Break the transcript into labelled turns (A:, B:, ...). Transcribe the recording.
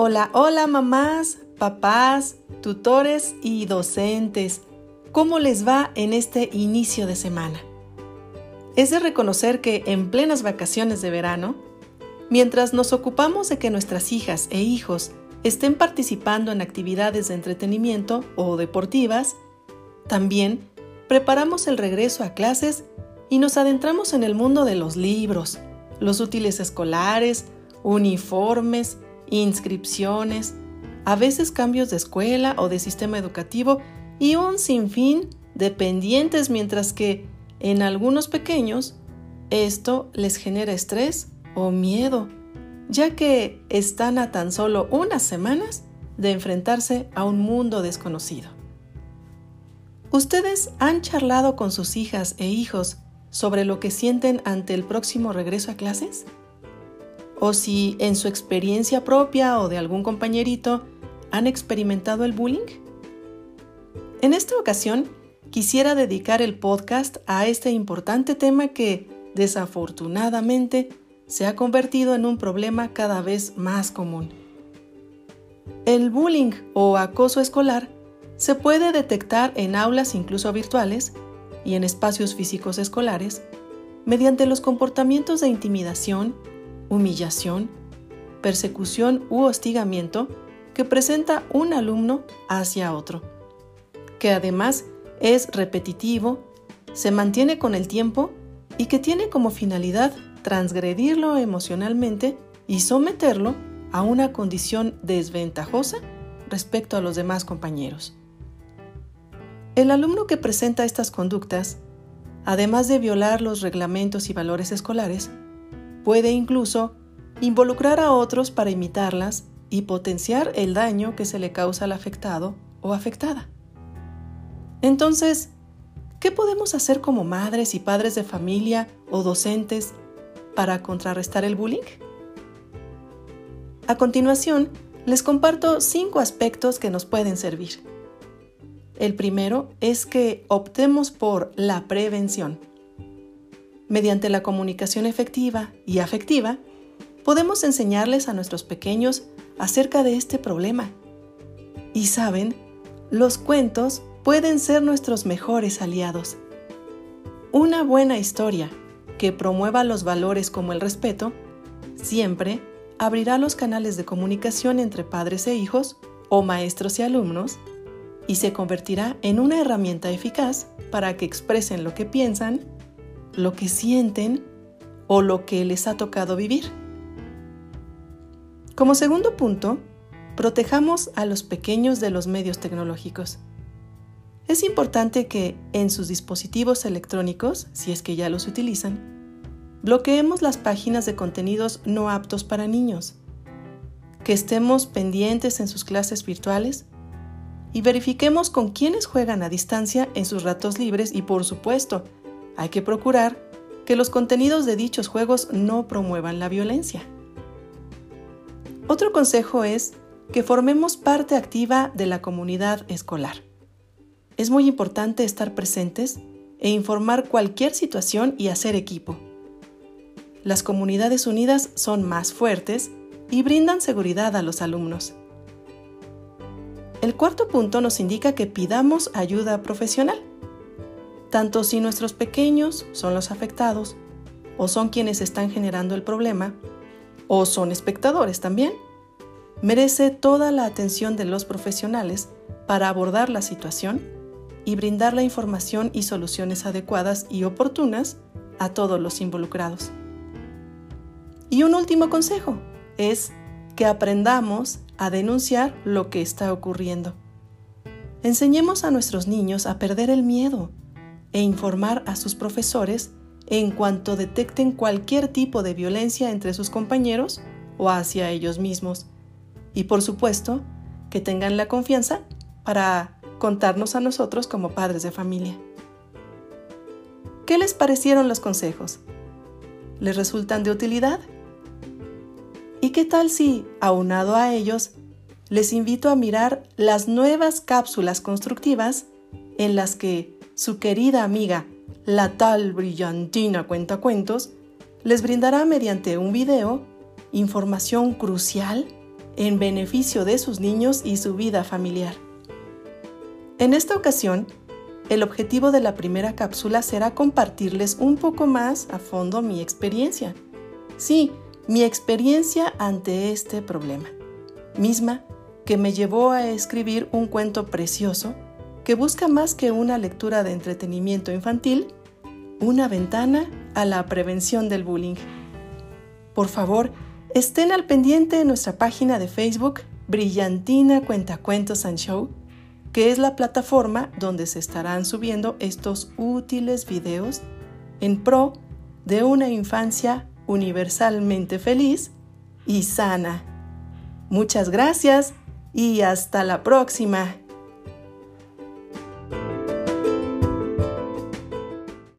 A: Hola, hola mamás, papás, tutores y docentes. ¿Cómo les va en este inicio de semana? Es de reconocer que en plenas vacaciones de verano, mientras nos ocupamos de que nuestras hijas e hijos estén participando en actividades de entretenimiento o deportivas, también preparamos el regreso a clases y nos adentramos en el mundo de los libros, los útiles escolares, uniformes, inscripciones, a veces cambios de escuela o de sistema educativo y un sinfín de pendientes mientras que en algunos pequeños esto les genera estrés o miedo, ya que están a tan solo unas semanas de enfrentarse a un mundo desconocido. ¿Ustedes han charlado con sus hijas e hijos sobre lo que sienten ante el próximo regreso a clases? ¿O si en su experiencia propia o de algún compañerito han experimentado el bullying? En esta ocasión, quisiera dedicar el podcast a este importante tema que, desafortunadamente, se ha convertido en un problema cada vez más común. El bullying o acoso escolar se puede detectar en aulas incluso virtuales y en espacios físicos escolares mediante los comportamientos de intimidación, humillación, persecución u hostigamiento que presenta un alumno hacia otro, que además es repetitivo, se mantiene con el tiempo y que tiene como finalidad transgredirlo emocionalmente y someterlo a una condición desventajosa respecto a los demás compañeros. El alumno que presenta estas conductas, además de violar los reglamentos y valores escolares, puede incluso involucrar a otros para imitarlas y potenciar el daño que se le causa al afectado o afectada. Entonces, ¿qué podemos hacer como madres y padres de familia o docentes para contrarrestar el bullying? A continuación, les comparto cinco aspectos que nos pueden servir. El primero es que optemos por la prevención. Mediante la comunicación efectiva y afectiva, podemos enseñarles a nuestros pequeños acerca de este problema. Y saben, los cuentos pueden ser nuestros mejores aliados. Una buena historia que promueva los valores como el respeto siempre abrirá los canales de comunicación entre padres e hijos o maestros y alumnos y se convertirá en una herramienta eficaz para que expresen lo que piensan, lo que sienten o lo que les ha tocado vivir. Como segundo punto, protejamos a los pequeños de los medios tecnológicos. Es importante que en sus dispositivos electrónicos, si es que ya los utilizan, bloqueemos las páginas de contenidos no aptos para niños, que estemos pendientes en sus clases virtuales y verifiquemos con quiénes juegan a distancia en sus ratos libres y por supuesto, hay que procurar que los contenidos de dichos juegos no promuevan la violencia. Otro consejo es que formemos parte activa de la comunidad escolar. Es muy importante estar presentes e informar cualquier situación y hacer equipo. Las comunidades unidas son más fuertes y brindan seguridad a los alumnos. El cuarto punto nos indica que pidamos ayuda profesional. Tanto si nuestros pequeños son los afectados, o son quienes están generando el problema, o son espectadores también, merece toda la atención de los profesionales para abordar la situación y brindar la información y soluciones adecuadas y oportunas a todos los involucrados. Y un último consejo es que aprendamos a denunciar lo que está ocurriendo. Enseñemos a nuestros niños a perder el miedo e informar a sus profesores en cuanto detecten cualquier tipo de violencia entre sus compañeros o hacia ellos mismos. Y por supuesto, que tengan la confianza para contarnos a nosotros como padres de familia. ¿Qué les parecieron los consejos? ¿Les resultan de utilidad? ¿Y qué tal si, aunado a ellos, les invito a mirar las nuevas cápsulas constructivas en las que su querida amiga, la tal brillantina cuentacuentos, les brindará mediante un video información crucial en beneficio de sus niños y su vida familiar. En esta ocasión, el objetivo de la primera cápsula será compartirles un poco más a fondo mi experiencia. Sí, mi experiencia ante este problema, misma que me llevó a escribir un cuento precioso que busca más que una lectura de entretenimiento infantil, una ventana a la prevención del bullying. Por favor, estén al pendiente en nuestra página de Facebook Brillantina Cuentacuentos and Show, que es la plataforma donde se estarán subiendo estos útiles videos en pro de una infancia universalmente feliz y sana. Muchas gracias y hasta la próxima.